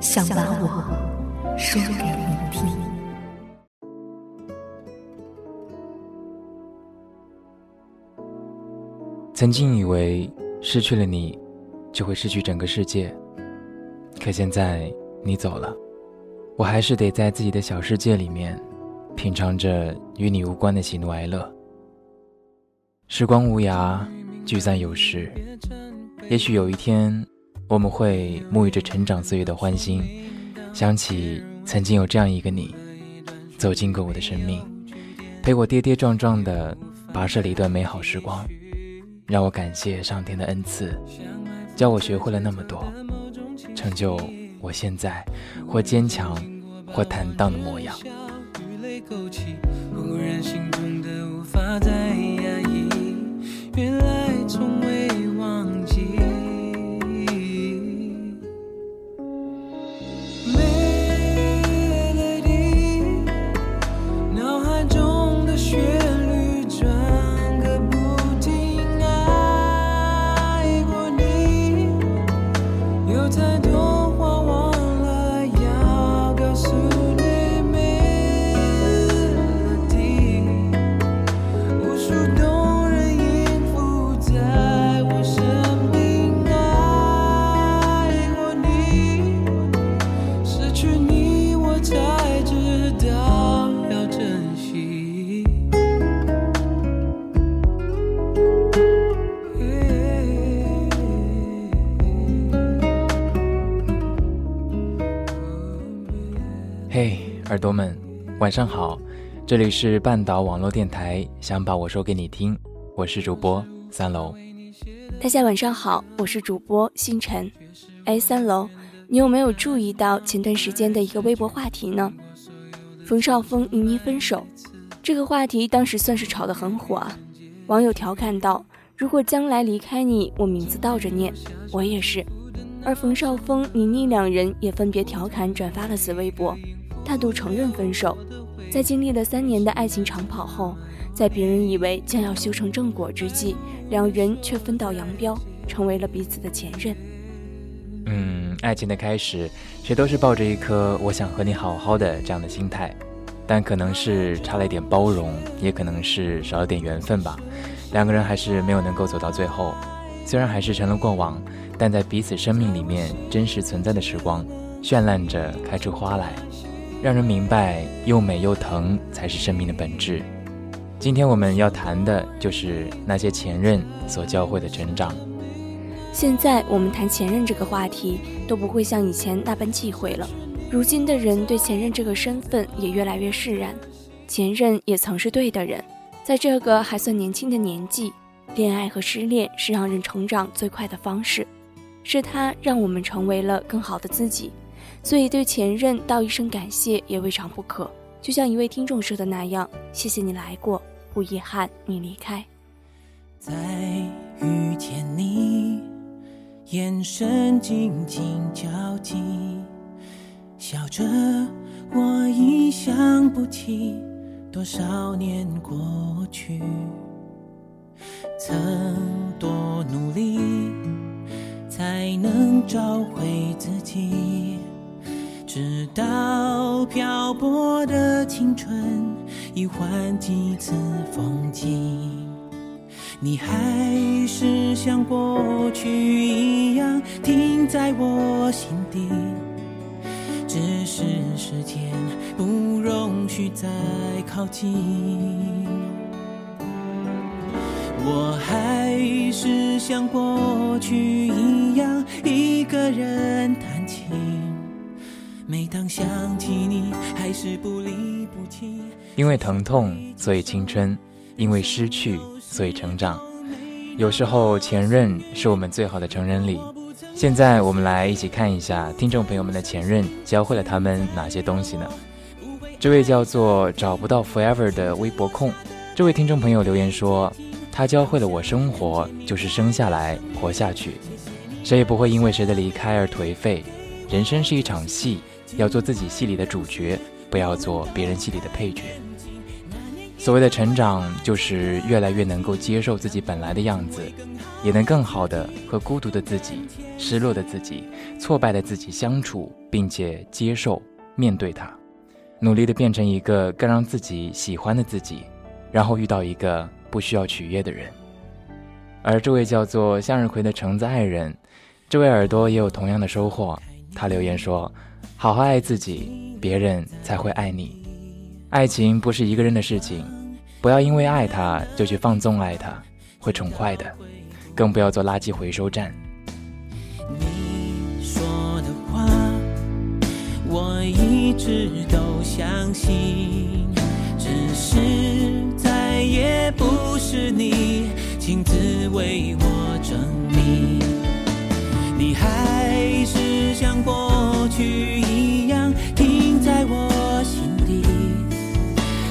想把我说给你听。曾经以为失去了你，就会失去整个世界。可现在你走了，我还是得在自己的小世界里面，品尝着与你无关的喜怒哀乐。时光无涯，聚散有时。也许有一天。我们会沐浴着成长岁月的欢欣，想起曾经有这样一个你，走进过我的生命，陪我跌跌撞撞的跋涉了一段美好时光，让我感谢上天的恩赐，教我学会了那么多，成就我现在或坚强或坦荡的模样。嘿，晚上好！这里是半岛网络电台，想把我说给你听，我是主播三楼。大家晚上好，我是主播星辰。哎，三楼，你有没有注意到前段时间的一个微博话题呢？冯绍峰倪妮分手，这个话题当时算是炒得很火啊。网友调侃道：“如果将来离开你，我名字倒着念，我也是。”而冯绍峰、倪妮两人也分别调侃转发了此微博。态度承认分手，在经历了三年的爱情长跑后，在别人以为将要修成正果之际，两人却分道扬镳，成为了彼此的前任。嗯，爱情的开始，谁都是抱着一颗我想和你好好的这样的心态，但可能是差了一点包容，也可能是少了点缘分吧，两个人还是没有能够走到最后。虽然还是成了过往，但在彼此生命里面真实存在的时光，绚烂着开出花来。让人明白，又美又疼才是生命的本质。今天我们要谈的就是那些前任所教会的成长。现在我们谈前任这个话题，都不会像以前那般忌讳了。如今的人对前任这个身份也越来越释然。前任也曾是对的人，在这个还算年轻的年纪，恋爱和失恋是让人成长最快的方式，是他让我们成为了更好的自己。所以对前任道一声感谢也未尝不可，就像一位听众说的那样：“谢谢你来过，不遗憾你离开。”再遇见你，眼神紧紧交集，笑着我已想不起多少年过去，曾多努力才能找回自己。直到漂泊的青春已换几次风景，你还是像过去一样停在我心底。只是时间不容许。再靠近。我还是像过去一样，一个人弹琴。每当想起你，还是不离不弃。因为疼痛，所以青春；因为失去，所以成长。有时候，前任是我们最好的成人礼。现在，我们来一起看一下听众朋友们的前任教会了他们哪些东西呢？这位叫做找不到 forever 的微博控，这位听众朋友留言说，他教会了我生活就是生下来活下去，谁也不会因为谁的离开而颓废。人生是一场戏，要做自己戏里的主角，不要做别人戏里的配角。所谓的成长，就是越来越能够接受自己本来的样子，也能更好的和孤独的自己、失落的自己、挫败的自己相处，并且接受、面对它，努力的变成一个更让自己喜欢的自己，然后遇到一个不需要取悦的人。而这位叫做向日葵的橙子爱人，这位耳朵也有同样的收获。他留言说：“好好爱自己，别人才会爱你。爱情不是一个人的事情。”不要因为爱他就去放纵爱他，会宠坏的。更不要做垃圾回收站。你说的话，我一直都相信，只是再也不是你亲自为我去一样停在我心底。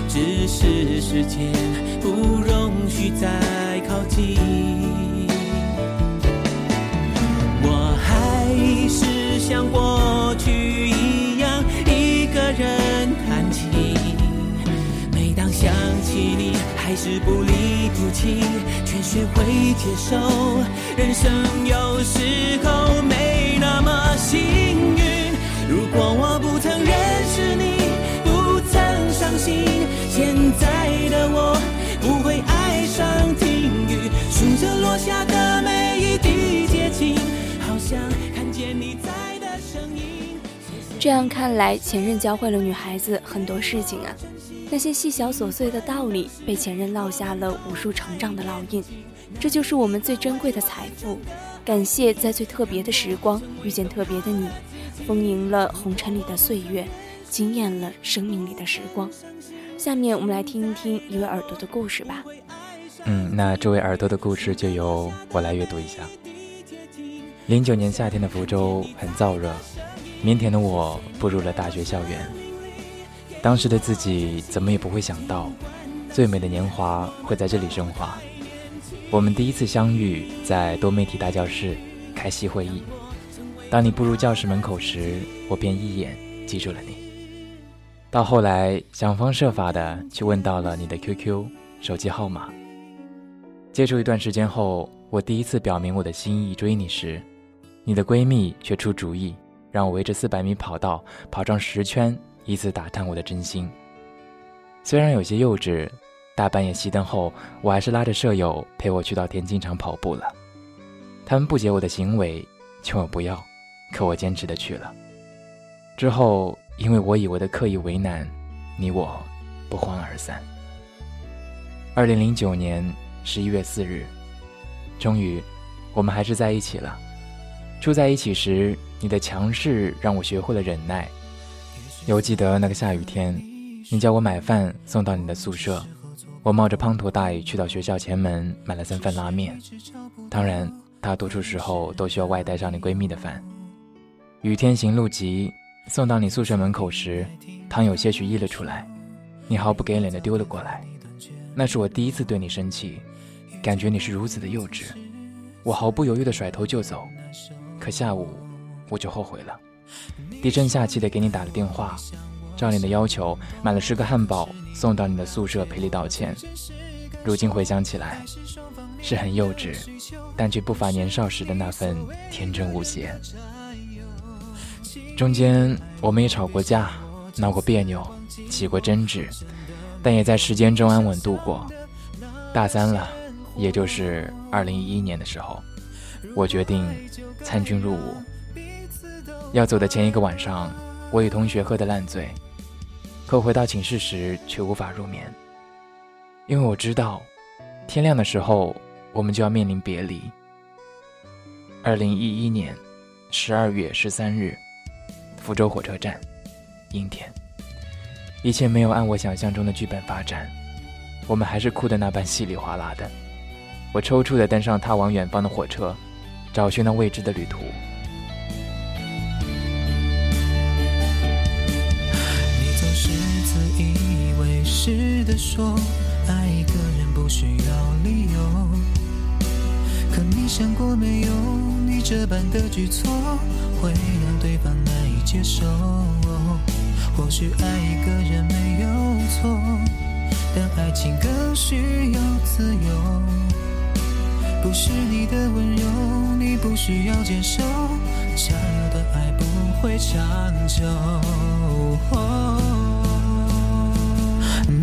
只是时间不容许再靠近，我还是像过去一样一个人弹琴。每当想起你，还是不离不弃，却学会接受。人生有时候没这样看来，前任教会了女孩子很多事情啊。那些细小琐碎的道理，被前任烙下了无数成长的烙印，这就是我们最珍贵的财富。感谢在最特别的时光遇见特别的你，丰盈了红尘里的岁月，惊艳了生命里的时光。下面我们来听一听一位耳朵的故事吧。嗯，那这位耳朵的故事就由我来阅读一下。零九年夏天的福州很燥热，腼腆的我步入了大学校园。当时的自己怎么也不会想到，最美的年华会在这里升华。我们第一次相遇在多媒体大教室开系会议，当你步入教室门口时，我便一眼记住了你。到后来，想方设法的去问到了你的 QQ、手机号码。接触一段时间后，我第一次表明我的心意追你时，你的闺蜜却出主意，让我围着四百米跑道跑上十圈，以此打探我的真心。虽然有些幼稚，大半夜熄灯后，我还是拉着舍友陪我去到田径场跑步了。他们不解我的行为，劝我不要，可我坚持的去了。之后。因为我以为的刻意为难，你我不欢而散。二零零九年十一月四日，终于，我们还是在一起了。住在一起时，你的强势让我学会了忍耐。犹记得那个下雨天，你叫我买饭送到你的宿舍，我冒着滂沱大雨去到学校前门买了三份拉面。当然，大多数时候都需要外带上你闺蜜的饭。雨天行路急。送到你宿舍门口时，汤有些许溢了出来，你毫不给脸的丢了过来。那是我第一次对你生气，感觉你是如此的幼稚，我毫不犹豫的甩头就走。可下午我就后悔了，低声下气的给你打了电话，照你的要求买了十个汉堡送到你的宿舍赔礼道歉。如今回想起来，是很幼稚，但却不乏年少时的那份天真无邪。中间我们也吵过架，闹过别扭，起过争执，但也在时间中安稳度过。大三了，也就是二零一一年的时候，我决定参军入伍。要走的前一个晚上，我与同学喝得烂醉，可回到寝室时却无法入眠，因为我知道，天亮的时候我们就要面临别离。二零一一年十二月十三日，福州火车站，阴天，一切没有按我想象中的剧本发展，我们还是哭得那般稀里哗啦的。我抽搐地登上踏往远方的火车，找寻那未知的旅途。说，爱一个人不需要理由。可你想过没有？你这般的举措会让对方难以接受。或许爱一个人没有错，但爱情更需要自由。不是你的温柔，你不需要接受，想要的爱不会长久。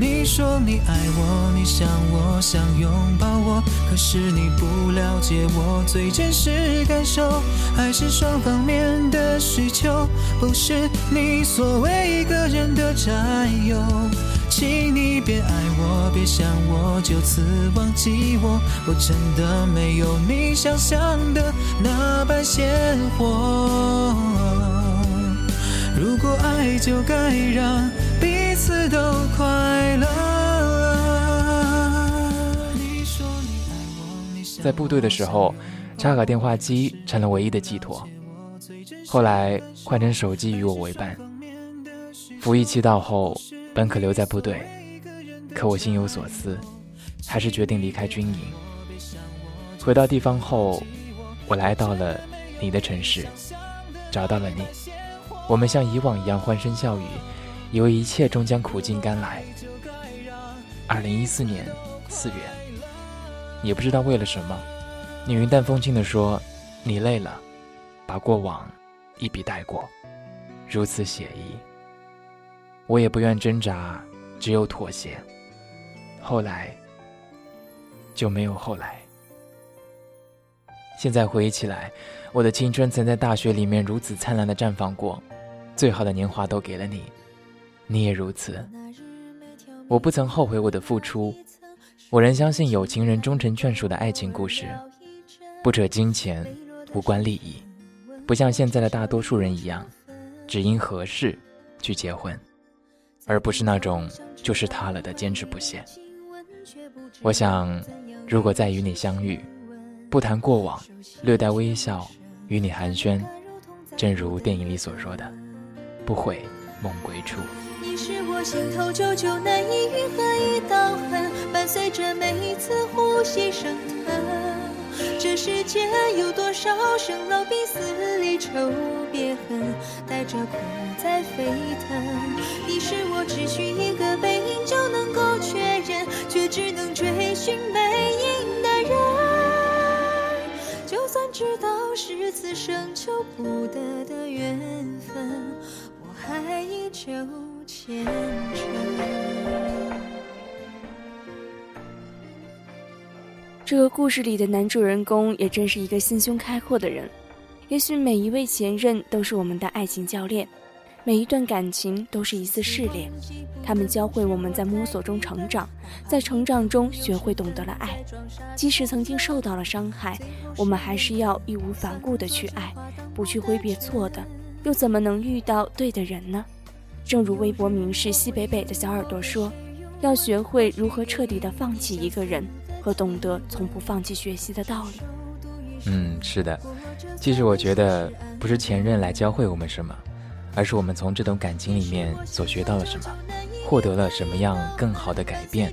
你说你爱我，你想我，想拥抱我，可是你不了解我最真实感受。爱是双方面的需求，不是你所谓一个人的占有。请你别爱我，别想我，就此忘记我。我真的没有你想象的那般鲜活。如果爱就该让彼此都快乐。在部队的时候，插卡电话机成了唯一的寄托。后来换成手机与我为伴。服役期到后。本可留在部队，可我心有所思，还是决定离开军营。回到地方后，我来到了你的城市，找到了你。我们像以往一样欢声笑语，以为一切终将苦尽甘来。二零一四年四月，也不知道为了什么，你云淡风轻地说：“你累了，把过往一笔带过，如此写意。”我也不愿挣扎，只有妥协。后来就没有后来。现在回忆起来，我的青春曾在大学里面如此灿烂的绽放过，最好的年华都给了你，你也如此。我不曾后悔我的付出，我仍相信有情人终成眷属的爱情故事，不扯金钱，无关利益，不像现在的大多数人一样，只因合适去结婚。而不是那种就是他了的坚持不懈。我想，如果再与你相遇，不谈过往，略带微笑，与你寒暄，正如电影里所说的，不悔梦归处。你是我心头久久难以愈合一道痕，伴随着每一次呼吸升腾。这世间有多少生老病死离愁别恨，带着苦在沸腾。你是我只需一个背影就能够确认，却只能追寻背影的人。就算知道是此生求不得的缘分，我还依旧这个故事里的男主人公也真是一个心胸开阔的人。也许每一位前任都是我们的爱情教练，每一段感情都是一次试炼，他们教会我们在摸索中成长，在成长中学会懂得了爱。即使曾经受到了伤害，我们还是要义无反顾的去爱，不去挥别错的，又怎么能遇到对的人呢？正如微博名是西北北的小耳朵说：“要学会如何彻底的放弃一个人。”和懂得从不放弃学习的道理。嗯，是的。其实我觉得，不是前任来教会我们什么，而是我们从这段感情里面所学到了什么，获得了什么样更好的改变。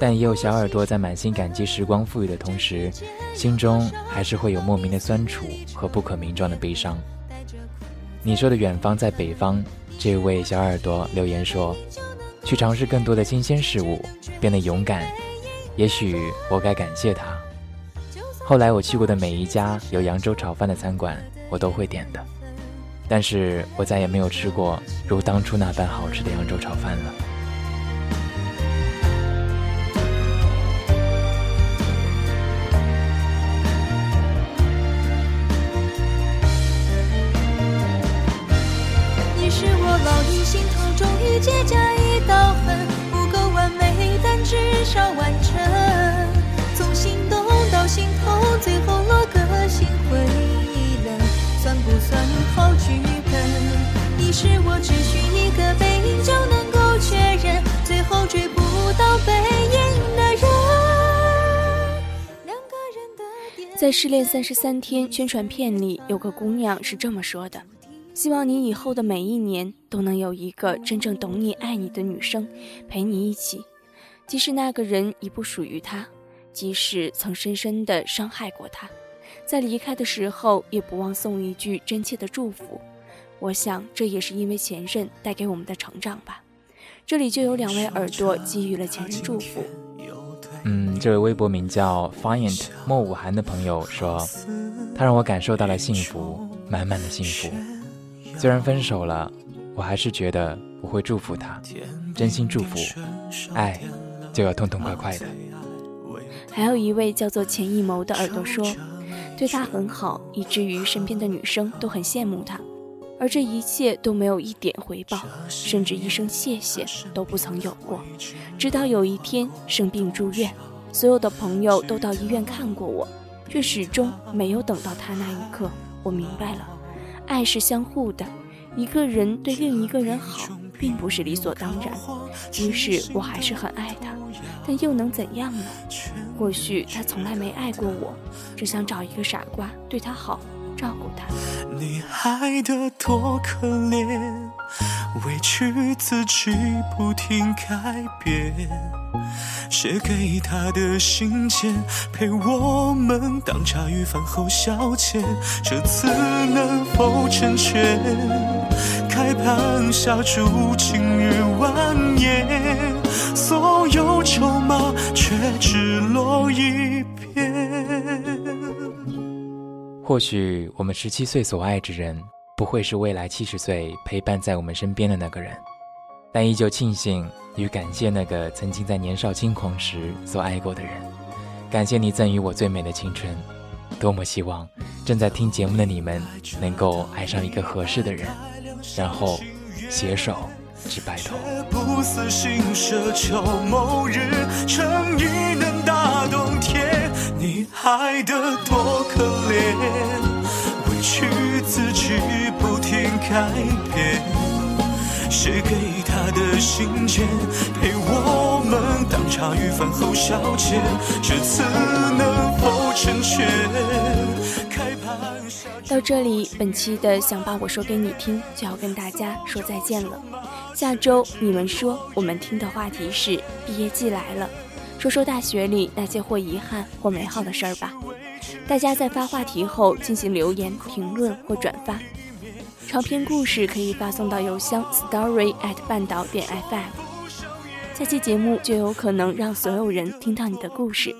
但也有小耳朵在满心感激时光赋予的同时，心中还是会有莫名的酸楚和不可名状的悲伤。你说的远方在北方，这位小耳朵留言说，去尝试更多的新鲜事物，变得勇敢。也许我该感谢他。后来我去过的每一家有扬州炒饭的餐馆，我都会点的。但是我再也没有吃过如当初那般好吃的扬州炒饭了。是我烙印心头终于。结痂一道痕，不够完美，但至少完整。从心动到心痛，最后落个心灰意冷，算不算好剧本？你是我只需一个背影就能够确认，最后追不到背影的人。两个人的电在《失恋三十三天》宣传片里，有个姑娘是这么说的。希望你以后的每一年都能有一个真正懂你、爱你的女生陪你一起，即使那个人已不属于他，即使曾深深的伤害过他，在离开的时候也不忘送一句真切的祝福。我想这也是因为前任带给我们的成长吧。这里就有两位耳朵给予了前任祝福。嗯，这位微博名叫 Fiant 莫武涵的朋友说，他让我感受到了幸福，满满的幸福。虽然分手了，我还是觉得我会祝福他，真心祝福。爱就要痛痛快快的。还有一位叫做钱艺谋的耳朵说，对他很好，以至于身边的女生都很羡慕他，而这一切都没有一点回报，甚至一声谢谢都不曾有过。直到有一天生病住院，所有的朋友都到医院看过我，却始终没有等到他那一刻。我明白了。爱是相互的，一个人对另一个人好，并不是理所当然。于是我还是很爱他，但又能怎样呢？或许他从来没爱过我，只想找一个傻瓜对他好，照顾他。你爱得多可怜，委屈自己不停改变。写给他的信件，陪我们当茶余饭后消遣。这次能否成全？开盘下注，今日晚宴，所有筹码却只落一片。或许我们十七岁所爱之人，不会是未来七十岁陪伴在我们身边的那个人，但依旧庆幸。与感谢那个曾经在年少轻狂时所爱过的人，感谢你赠予我最美的青春。多么希望正在听节目的你们能够爱上一个合适的人，然后携手至白头。不死心奢求某日诚意能打动天，你爱的多可怜，委屈自己不停改变。写给他的信件，陪我们当茶余饭后消遣。这次能否成全？到这里，本期的想把我说给你听就要跟大家说再见了。下周你们说我们听的话题是毕业季来了，说说大学里那些或遗憾或美好的事儿吧。大家在发话题后进行留言、评论或转发。长篇故事可以发送到邮箱 story at 半岛点 fm，下期节目就有可能让所有人听到你的故事。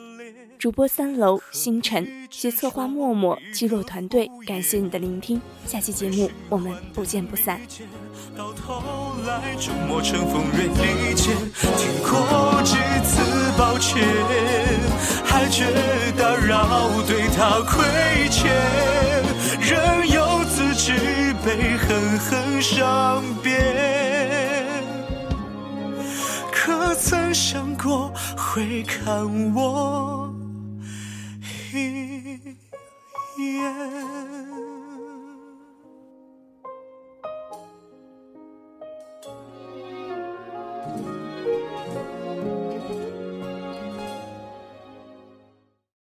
主播三楼星辰，及策划默默，肌肉团队，感谢你的聆听。下期节目我们不见不散。到头来终磨成锋他亏欠，任由自己。被狠狠伤遍，可曾想过会看我一眼？